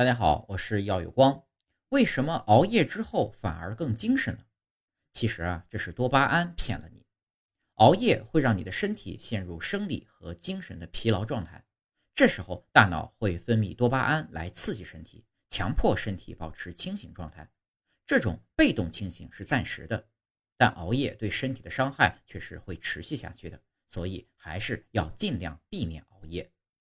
大家好，我是耀有光。为什么熬夜之后反而更精神呢？其实啊，这是多巴胺骗了你。熬夜会让你的身体陷入生理和精神的疲劳状态，这时候大脑会分泌多巴胺来刺激身体，强迫身体保持清醒状态。这种被动清醒是暂时的，但熬夜对身体的伤害却是会持续下去的，所以还是要尽量避免熬夜。